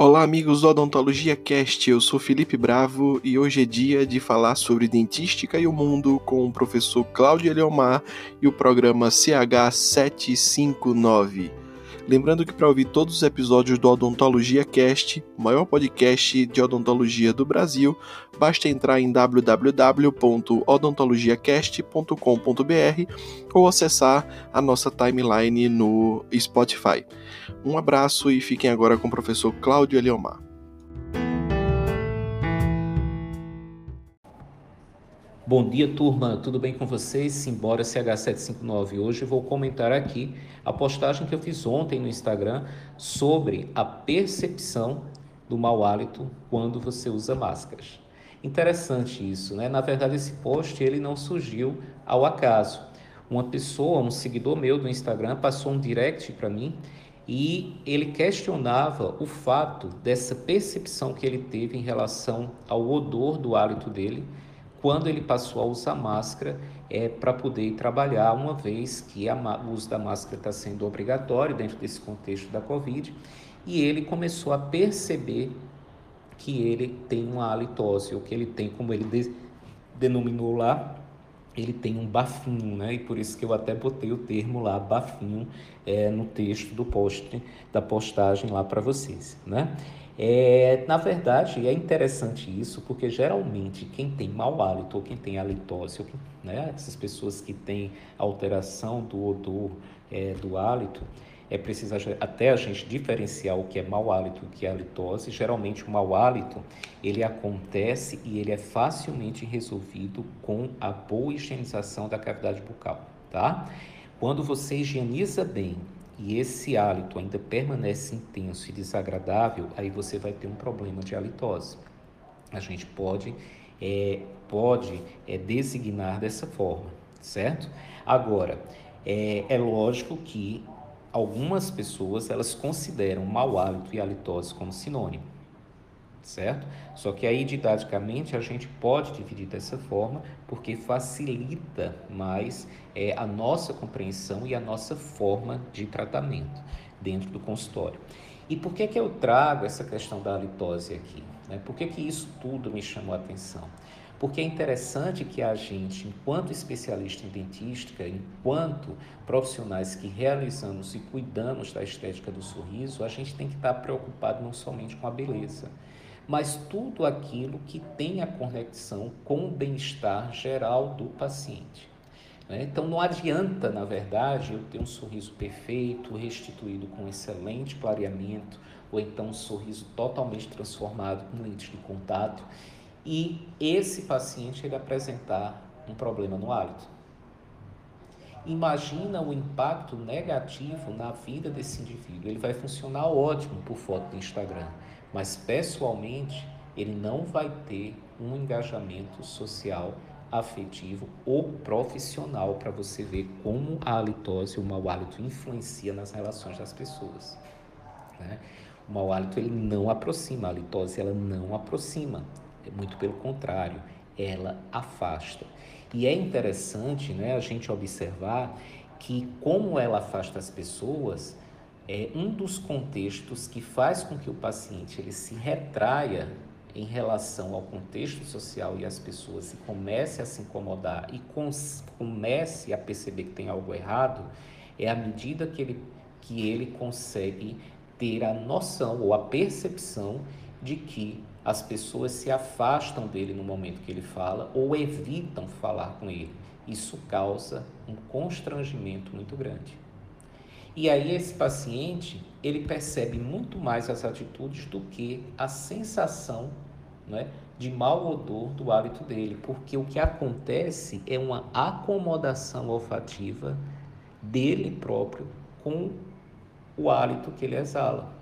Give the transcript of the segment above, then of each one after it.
Olá, amigos do Odontologia Cast. Eu sou Felipe Bravo e hoje é dia de falar sobre dentística e o mundo com o professor Cláudio Eliomar e o programa CH759. Lembrando que para ouvir todos os episódios do Odontologia Cast, o maior podcast de odontologia do Brasil, basta entrar em www.odontologiacast.com.br ou acessar a nossa timeline no Spotify. Um abraço e fiquem agora com o professor Cláudio Eliomar. Bom dia, turma. Tudo bem com vocês? Simbora CH759. Hoje vou comentar aqui a postagem que eu fiz ontem no Instagram sobre a percepção do mau hálito quando você usa máscaras. Interessante isso, né? Na verdade, esse post ele não surgiu ao acaso. Uma pessoa, um seguidor meu do Instagram, passou um direct para mim e ele questionava o fato dessa percepção que ele teve em relação ao odor do hálito dele quando ele passou a usar máscara é, para poder trabalhar, uma vez que a, o uso da máscara está sendo obrigatório dentro desse contexto da Covid, e ele começou a perceber que ele tem uma halitose, ou que ele tem, como ele de, denominou lá, ele tem um bafinho, né? E por isso que eu até botei o termo lá, bafinho, é, no texto do post, da postagem lá para vocês, né? É, na verdade, é interessante isso, porque geralmente quem tem mau hálito ou quem tem halitose, né, essas pessoas que têm alteração do odor é, do hálito, é preciso até a gente diferenciar o que é mau hálito e o que é halitose. Geralmente o mau hálito, ele acontece e ele é facilmente resolvido com a boa higienização da cavidade bucal, tá? Quando você higieniza bem e esse hálito ainda permanece intenso e desagradável, aí você vai ter um problema de halitose. A gente pode, é, pode é, designar dessa forma, certo? Agora, é, é lógico que algumas pessoas elas consideram mau hálito e halitose como sinônimo certo? Só que aí didaticamente a gente pode dividir dessa forma porque facilita mais é, a nossa compreensão e a nossa forma de tratamento dentro do consultório. E por que, que eu trago essa questão da halitose aqui? Né? Por que, que isso tudo me chamou a atenção? Porque é interessante que a gente, enquanto especialista em dentística, enquanto profissionais que realizamos e cuidamos da estética do sorriso, a gente tem que estar preocupado não somente com a beleza, mas tudo aquilo que tem a conexão com o bem-estar geral do paciente. Né? Então não adianta, na verdade, eu ter um sorriso perfeito, restituído com excelente clareamento, ou então um sorriso totalmente transformado com lentes de contato, e esse paciente ele apresentar um problema no hálito. Imagina o impacto negativo na vida desse indivíduo. Ele vai funcionar ótimo por foto do Instagram, mas pessoalmente ele não vai ter um engajamento social, afetivo ou profissional para você ver como a halitose, o mau hálito influencia nas relações das pessoas. Né? O mau hálito ele não aproxima, a halitose ela não aproxima, é muito pelo contrário, ela afasta. E é interessante né, a gente observar que como ela afasta as pessoas, é um dos contextos que faz com que o paciente ele se retraia em relação ao contexto social e às pessoas e comece a se incomodar e comece a perceber que tem algo errado, é à medida que ele, que ele consegue ter a noção ou a percepção de que as pessoas se afastam dele no momento que ele fala ou evitam falar com ele. Isso causa um constrangimento muito grande. E aí esse paciente, ele percebe muito mais as atitudes do que a sensação né, de mau odor do hálito dele, porque o que acontece é uma acomodação olfativa dele próprio com o hálito que ele exala.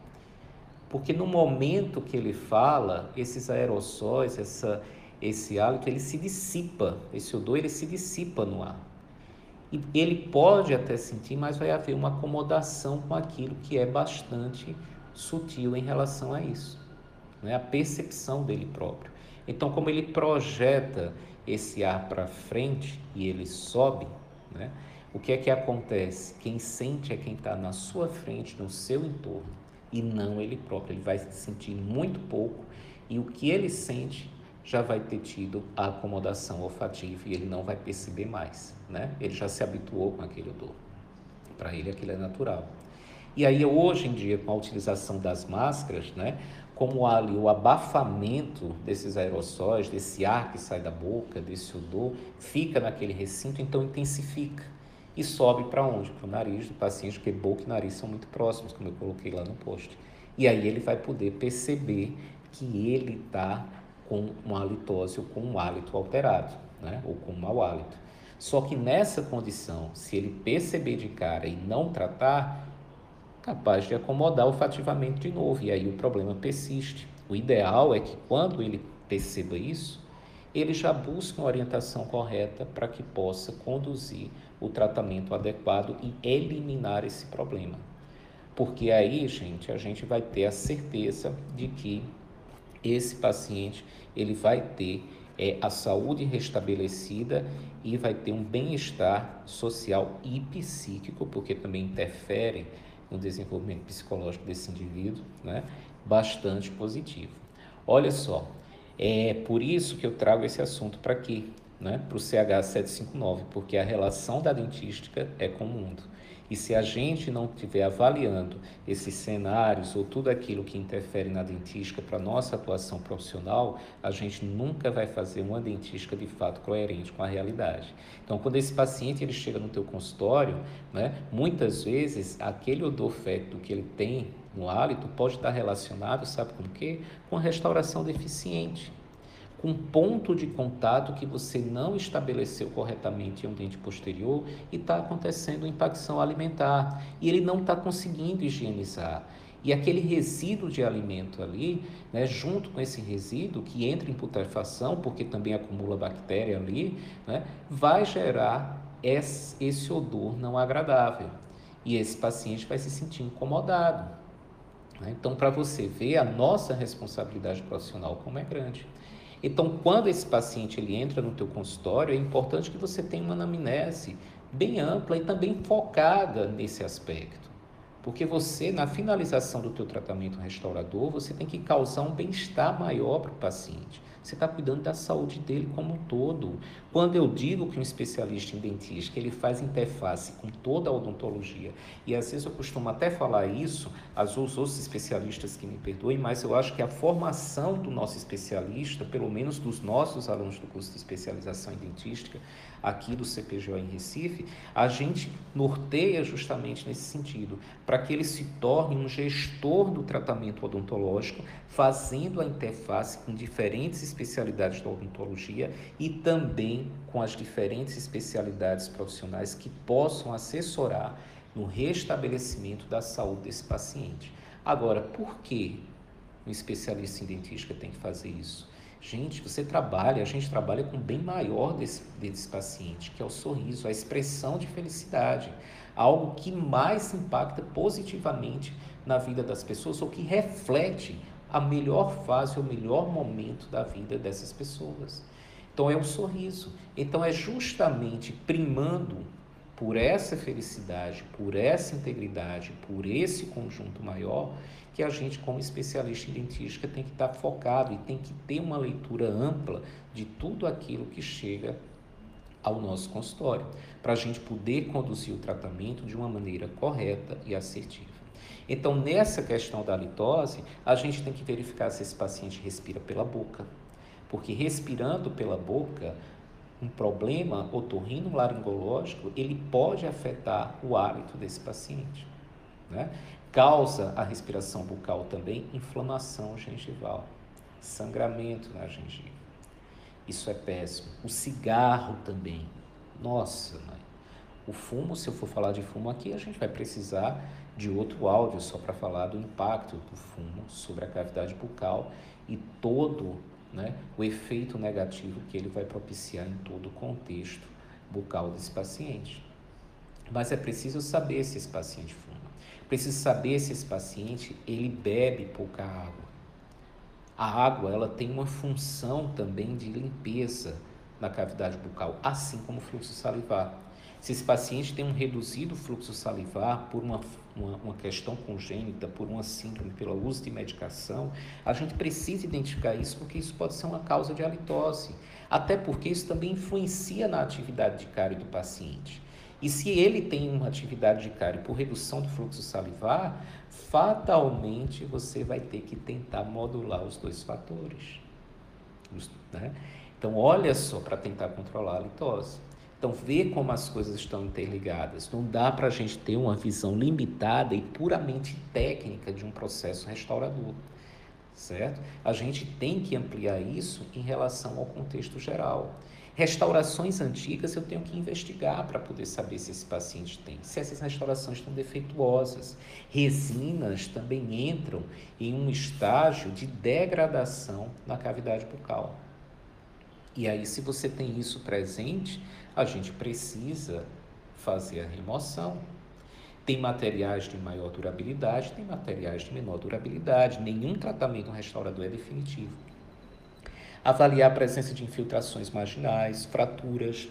Porque no momento que ele fala, esses aerossóis, essa, esse hálito, ele se dissipa, esse odor ele se dissipa no ar. E ele pode até sentir, mas vai haver uma acomodação com aquilo que é bastante sutil em relação a isso, né? a percepção dele próprio. Então, como ele projeta esse ar para frente e ele sobe, né? o que é que acontece? Quem sente é quem está na sua frente, no seu entorno. e não ele próprio. Ele vai sentir muito pouco e o que ele sente já vai ter tido a acomodação olfativa e ele não vai perceber mais, né? Ele já se habituou com aquele odor. Para ele aquilo é natural. E aí hoje em dia com a utilização das máscaras, né, como há ali o abafamento desses aerossóis, desse ar que sai da boca, desse odor, fica naquele recinto, então intensifica e sobe para onde? Para o nariz do paciente, porque boca e nariz são muito próximos, como eu coloquei lá no post. E aí ele vai poder perceber que ele está com uma halitose ou com um hálito alterado, né? ou com um mau hálito. Só que nessa condição, se ele perceber de cara e não tratar, capaz de acomodar olfativamente de novo, e aí o problema persiste. O ideal é que quando ele perceba isso, ele já busque uma orientação correta para que possa conduzir o tratamento adequado e eliminar esse problema. Porque aí, gente, a gente vai ter a certeza de que esse paciente ele vai ter é, a saúde restabelecida e vai ter um bem-estar social e psíquico, porque também interfere no desenvolvimento psicológico desse indivíduo, né? bastante positivo. Olha só, é por isso que eu trago esse assunto para aqui, né? para o CH759, porque a relação da dentística é com o mundo. E se a gente não estiver avaliando esses cenários ou tudo aquilo que interfere na dentística para nossa atuação profissional, a gente nunca vai fazer uma dentística de fato coerente com a realidade. Então, quando esse paciente ele chega no teu consultório, né, muitas vezes aquele odor fétido que ele tem no hálito pode estar relacionado, sabe com o quê? Com restauração deficiente com ponto de contato que você não estabeleceu corretamente em um dente posterior e está acontecendo impacção alimentar e ele não está conseguindo higienizar. E aquele resíduo de alimento ali, né, junto com esse resíduo que entra em putrefação, porque também acumula bactéria ali, né, vai gerar esse odor não agradável. E esse paciente vai se sentir incomodado. Né? Então, para você ver a nossa responsabilidade profissional como é grande. Então, quando esse paciente ele entra no teu consultório, é importante que você tenha uma anamnese bem ampla e também focada nesse aspecto. Porque você, na finalização do teu tratamento restaurador, você tem que causar um bem-estar maior para o paciente. Você está cuidando da saúde dele como um todo. Quando eu digo que um especialista em dentística ele faz interface com toda a odontologia, e às vezes eu costumo até falar isso, às os outros especialistas que me perdoem, mas eu acho que a formação do nosso especialista, pelo menos dos nossos alunos do curso de especialização em dentística, aqui do CPGO em Recife, a gente norteia justamente nesse sentido, para que ele se torne um gestor do tratamento odontológico, fazendo a interface com diferentes especialidades da odontologia e também com as diferentes especialidades profissionais que possam assessorar no restabelecimento da saúde desse paciente. Agora, por que um especialista em dentística tem que fazer isso? Gente, você trabalha, a gente trabalha com bem maior desse, desse paciente, que é o sorriso, a expressão de felicidade, algo que mais impacta positivamente na vida das pessoas ou que reflete a melhor fase, o melhor momento da vida dessas pessoas. Então é o sorriso. Então é justamente primando por essa felicidade, por essa integridade, por esse conjunto maior, que a gente, como especialista em dentística, tem que estar focado e tem que ter uma leitura ampla de tudo aquilo que chega ao nosso consultório, para a gente poder conduzir o tratamento de uma maneira correta e assertiva. Então, nessa questão da litose, a gente tem que verificar se esse paciente respira pela boca, porque respirando pela boca, um problema otorrino-laringológico, ele pode afetar o hálito desse paciente. Né? Causa a respiração bucal também inflamação gengival, sangramento na gengiva. Isso é péssimo. O cigarro também. Nossa, mãe. O fumo, se eu for falar de fumo aqui, a gente vai precisar de outro áudio só para falar do impacto do fumo sobre a cavidade bucal e todo né, o efeito negativo que ele vai propiciar em todo o contexto bucal desse paciente. Mas é preciso saber se esse paciente fuma. Preciso saber se esse paciente ele bebe pouca água. A água ela tem uma função também de limpeza na cavidade bucal, assim como o fluxo salivar. Se esse paciente tem um reduzido fluxo salivar por uma, uma, uma, questão congênita, por uma síndrome, pelo uso de medicação, a gente precisa identificar isso porque isso pode ser uma causa de halitose. Até porque isso também influencia na atividade de cárie do paciente. E se ele tem uma atividade de cárie por redução do fluxo salivar, fatalmente você vai ter que tentar modular os dois fatores. Né? Então, olha só para tentar controlar a litose. Então, vê como as coisas estão interligadas. Não dá para a gente ter uma visão limitada e puramente técnica de um processo restaurador, certo? A gente tem que ampliar isso em relação ao contexto geral. Restaurações antigas eu tenho que investigar para poder saber se esse paciente tem, se essas restaurações estão defeituosas. Resinas também entram em um estágio de degradação na cavidade bucal. E aí, se você tem isso presente, a gente precisa fazer a remoção. Tem materiais de maior durabilidade, tem materiais de menor durabilidade. Nenhum tratamento restaurador é definitivo. Avaliar a presença de infiltrações marginais, fraturas,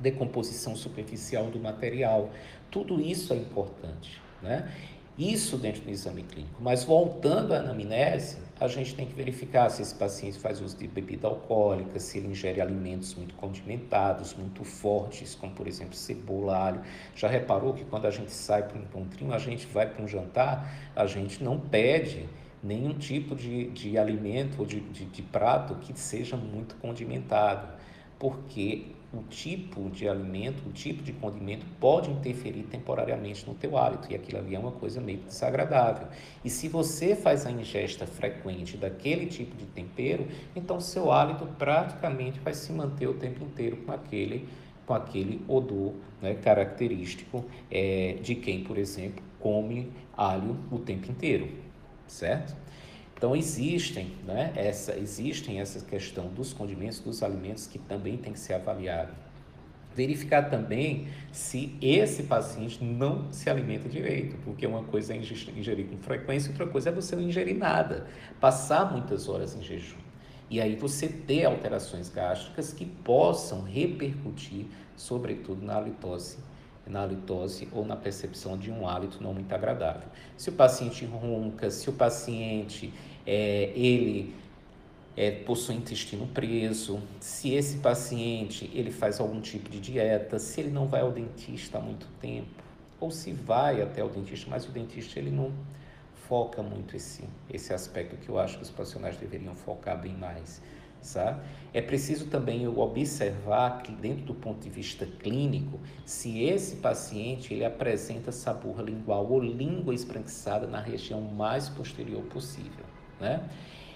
decomposição superficial do material. Tudo isso é importante, né? Isso dentro do exame clínico. Mas voltando à anamnese, a gente tem que verificar se esse paciente faz uso de bebida alcoólica, se ele ingere alimentos muito condimentados, muito fortes, como por exemplo cebola, alho. Já reparou que quando a gente sai para um encontrinho, a gente vai para um jantar, a gente não pede nenhum tipo de, de alimento ou de, de, de prato que seja muito condimentado, porque o tipo de alimento, o tipo de condimento pode interferir temporariamente no teu hálito e aquilo ali é uma coisa meio desagradável. E se você faz a ingesta frequente daquele tipo de tempero, então seu hálito praticamente vai se manter o tempo inteiro com aquele com aquele odor né, característico é, de quem, por exemplo, come alho o tempo inteiro, certo? Então existem, né, essa, existem essa questão dos condimentos, dos alimentos que também tem que ser avaliado. Verificar também se esse paciente não se alimenta direito, porque uma coisa é ingerir com frequência, outra coisa é você não ingerir nada, passar muitas horas em jejum. E aí você ter alterações gástricas que possam repercutir, sobretudo na halitose na halitose ou na percepção de um hálito não muito agradável. Se o paciente ronca, se o paciente é, ele é, possui intestino preso, se esse paciente ele faz algum tipo de dieta, se ele não vai ao dentista há muito tempo, ou se vai até o dentista, mas o dentista ele não foca muito esse, esse aspecto que eu acho que os profissionais deveriam focar bem mais. Sabe? É preciso também eu observar que dentro do ponto de vista clínico, se esse paciente ele apresenta saburra lingual ou língua esbranquiçada na região mais posterior possível né?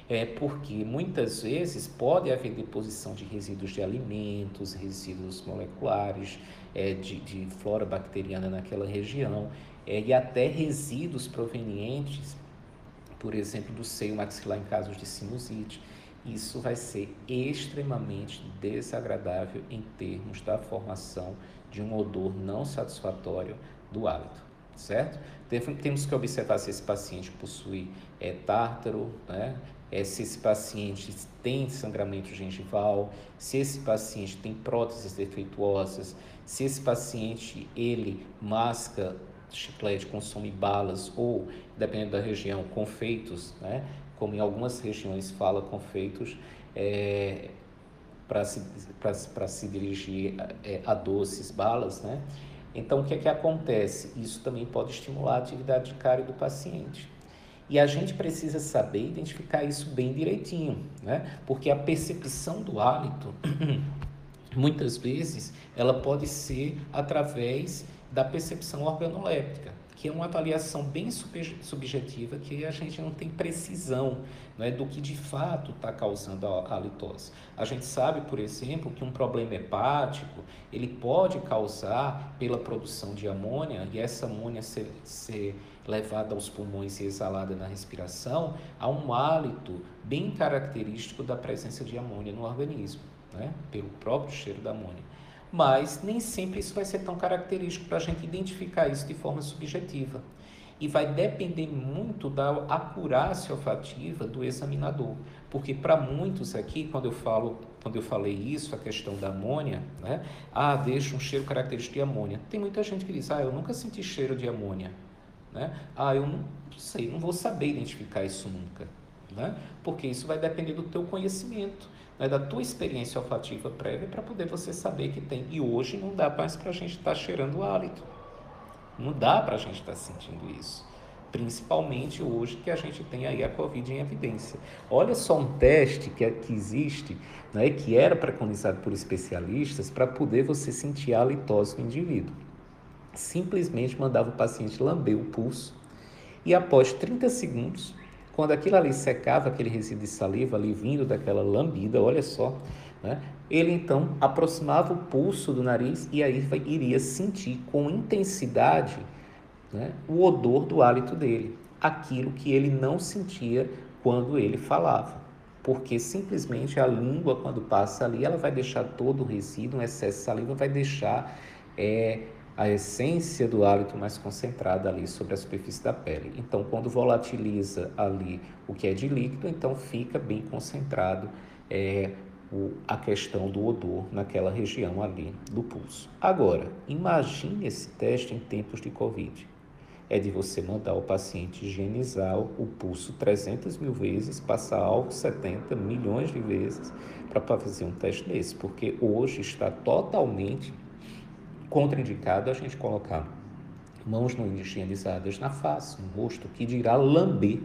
É porque muitas vezes pode haver deposição de resíduos de alimentos, resíduos moleculares, é, de, de flora bacteriana naquela região, é, e até resíduos provenientes, por exemplo, do seio maxilar em casos de sinusite. Isso vai ser extremamente desagradável em termos da formação de um odor não satisfatório do hálito, certo? Temos que observar se esse paciente possui é, tártaro, né? É, se esse paciente tem sangramento gengival, se esse paciente tem próteses defeituosas, se esse paciente ele masca chiclete, consome balas ou, dependendo da região, confeitos, né? como em algumas regiões fala confeitos, é, para se, se dirigir é, a doces, balas, né? Então, o que é que acontece? Isso também pode estimular a atividade de cárie do paciente. E a gente precisa saber identificar isso bem direitinho, né? Porque a percepção do hálito, muitas vezes, ela pode ser através da percepção organoléptica que é uma avaliação bem subjetiva, que a gente não tem precisão né, do que de fato está causando a halitose. A gente sabe, por exemplo, que um problema hepático ele pode causar pela produção de amônia e essa amônia ser, ser levada aos pulmões e exalada na respiração a um hálito bem característico da presença de amônia no organismo, né, pelo próprio cheiro da amônia mas nem sempre isso vai ser tão característico para a gente identificar isso de forma subjetiva. E vai depender muito da acurácia olfativa do examinador. Porque para muitos aqui, quando eu falo, quando eu falei isso, a questão da amônia, né? Ah, deixa um cheiro característico de amônia. Tem muita gente que diz, ah, eu nunca senti cheiro de amônia. Né? Ah, eu não sei, não vou saber identificar isso nunca. Né? Porque isso vai depender do teu conhecimento, né? da tua experiência olfativa prévia para poder você saber que tem. E hoje não dá mais para a gente estar tá cheirando o hálito. Não dá para a gente estar tá sentindo isso. Principalmente hoje que a gente tem aí a Covid em evidência. Olha só um teste que, que existe, né, que era preconizado por especialistas para poder você sentir a halitose do indivíduo. Simplesmente mandava o paciente lamber o pulso e após 30 segundos, quando aquilo ali secava, aquele resíduo de saliva ali vindo daquela lambida, olha só, né? ele então aproximava o pulso do nariz e aí iria sentir com intensidade né, o odor do hálito dele, aquilo que ele não sentia quando ele falava. Porque simplesmente a língua, quando passa ali, ela vai deixar todo o resíduo, um excesso de saliva, vai deixar é, a essência do hálito mais concentrada ali sobre a superfície da pele. Então, quando volatiliza ali o que é de líquido, então fica bem concentrado é, o, a questão do odor naquela região ali do pulso. Agora, imagine esse teste em tempos de Covid. É de você mandar o paciente higienizar o pulso 300 mil vezes, passar álcool 70 milhões de vezes para fazer um teste desse, porque hoje está totalmente contraindicado a gente colocar mãos não higienizadas na face, no rosto, que dirá lamber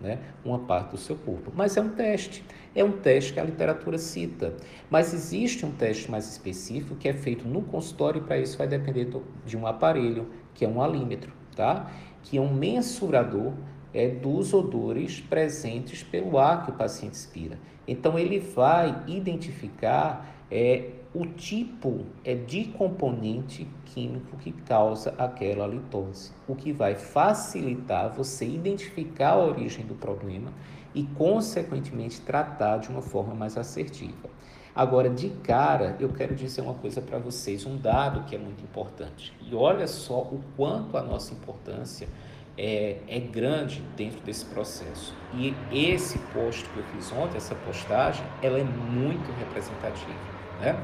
né, uma parte do seu corpo. Mas é um teste, é um teste que a literatura cita. Mas existe um teste mais específico que é feito no consultório e para isso vai depender de um aparelho, que é um alímetro, tá? que é um mensurador é, dos odores presentes pelo ar que o paciente expira. Então ele vai identificar é, o tipo é de componente químico que causa aquela litose, o que vai facilitar você identificar a origem do problema e, consequentemente, tratar de uma forma mais assertiva. Agora, de cara, eu quero dizer uma coisa para vocês, um dado que é muito importante. E olha só o quanto a nossa importância é, é grande dentro desse processo. E esse post que eu fiz ontem, essa postagem, ela é muito representativa, né?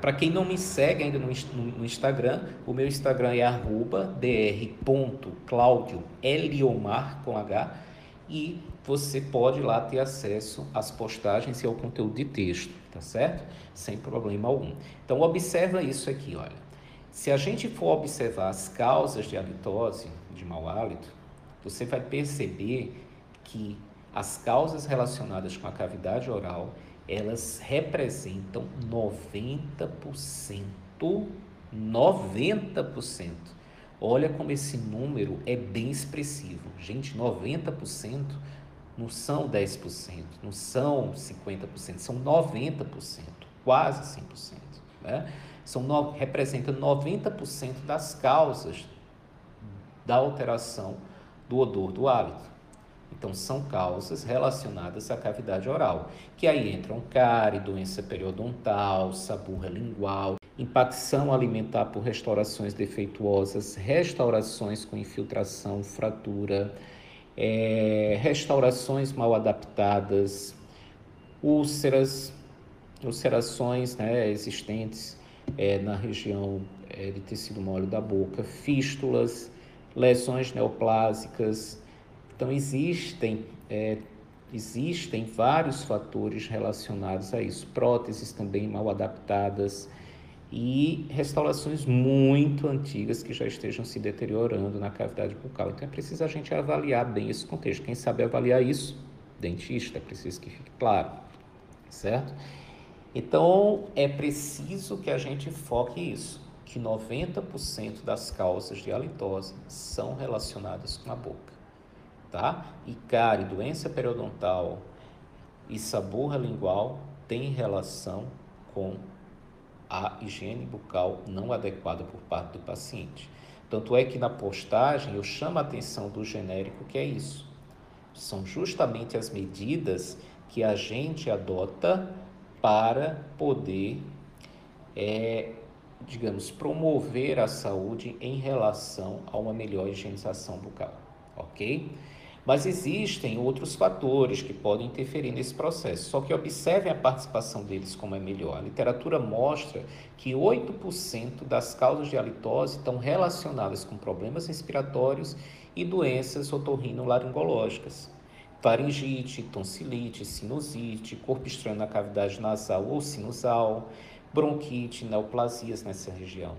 Para quem não me segue ainda no, no, Instagram, o meu Instagram é dr.claudioeliomar com H e você pode lá ter acesso às postagens e ao conteúdo de texto, tá certo? Sem problema algum. Então observa isso aqui, olha. Se a gente for observar as causas de halitose, de mau hálito, você vai perceber que as causas relacionadas com a cavidade oral elas representam 90%. 90%. Olha como esse número é bem expressivo. Gente, 90% não são 10%, não são 50%, são 90%, quase 100%. Né? São no, representa 90% das causas da alteração do odor do hálito. Então, são causas relacionadas à cavidade oral, que aí entram cárie, doença periodontal, saburra lingual, impacção alimentar por restaurações defeituosas, restaurações com infiltração, fratura, é, restaurações mal adaptadas, úlceras, ulcerações né, existentes é, na região é, de tecido mole da boca, fístulas, lesões neoplásicas, então, existem, é, existem vários fatores relacionados a isso. Próteses também mal adaptadas e restaurações muito antigas que já estejam se deteriorando na cavidade bucal. Então, é preciso a gente avaliar bem esse contexto. Quem sabe avaliar isso? Dentista, é preciso que fique claro, certo? Então, é preciso que a gente foque isso, que 90% das causas de halitose são relacionadas com a boca tá? E cárie, doença periodontal e saburra lingual têm relação com a higiene bucal não adequada por parte do paciente. Tanto é que na postagem eu chamo a atenção do genérico que é isso. São justamente as medidas que a gente adota para poder é, digamos, promover a saúde em relação a uma melhor higienização bucal, ok? Mas existem outros fatores que podem interferir nesse processo, só que observem a participação deles como é melhor. A literatura mostra que 8% das causas de halitose estão relacionadas com problemas respiratórios e doenças otorrinolaringológicas. Faringite, tonsilite, sinusite, corpo estranho na cavidade nasal ou sinusal, bronquite, neoplasias nessa região.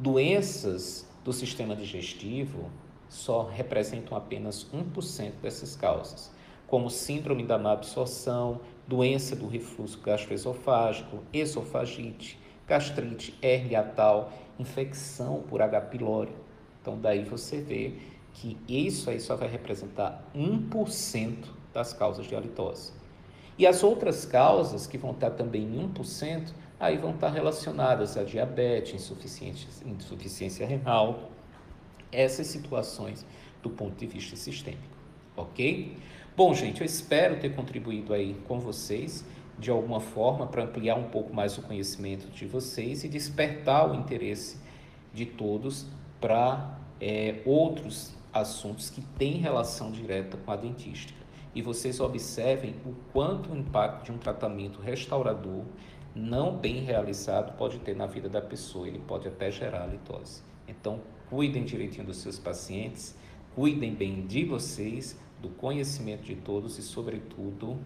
Doenças do sistema digestivo só representam apenas 1% dessas causas, como síndrome da má absorção, doença do refluxo gastroesofágico, esofagite, gastrite, hernia tal, infecção por H. pylori. Então daí você vê que isso aí só vai representar 1% das causas de halitose. E as outras causas, que vão estar também em 1%, aí vão estar relacionadas a diabetes, insuficiência, insuficiência renal, essas situações do ponto de vista sistêmico, ok? Bom, gente, eu espero ter contribuído aí com vocês de alguma forma para ampliar um pouco mais o conhecimento de vocês e despertar o interesse de todos para é, outros assuntos que têm relação direta com a dentística. E vocês observem o quanto o impacto de um tratamento restaurador não bem realizado pode ter na vida da pessoa. Ele pode até gerar litose. Então, cuidem direitinho dos seus pacientes, cuidem bem de vocês, do conhecimento de todos e, sobretudo,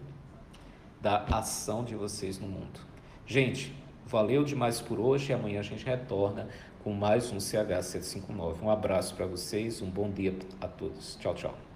da ação de vocês no mundo. Gente, valeu demais por hoje e amanhã a gente retorna com mais um CH759. Um abraço para vocês, um bom dia a todos. Tchau, tchau.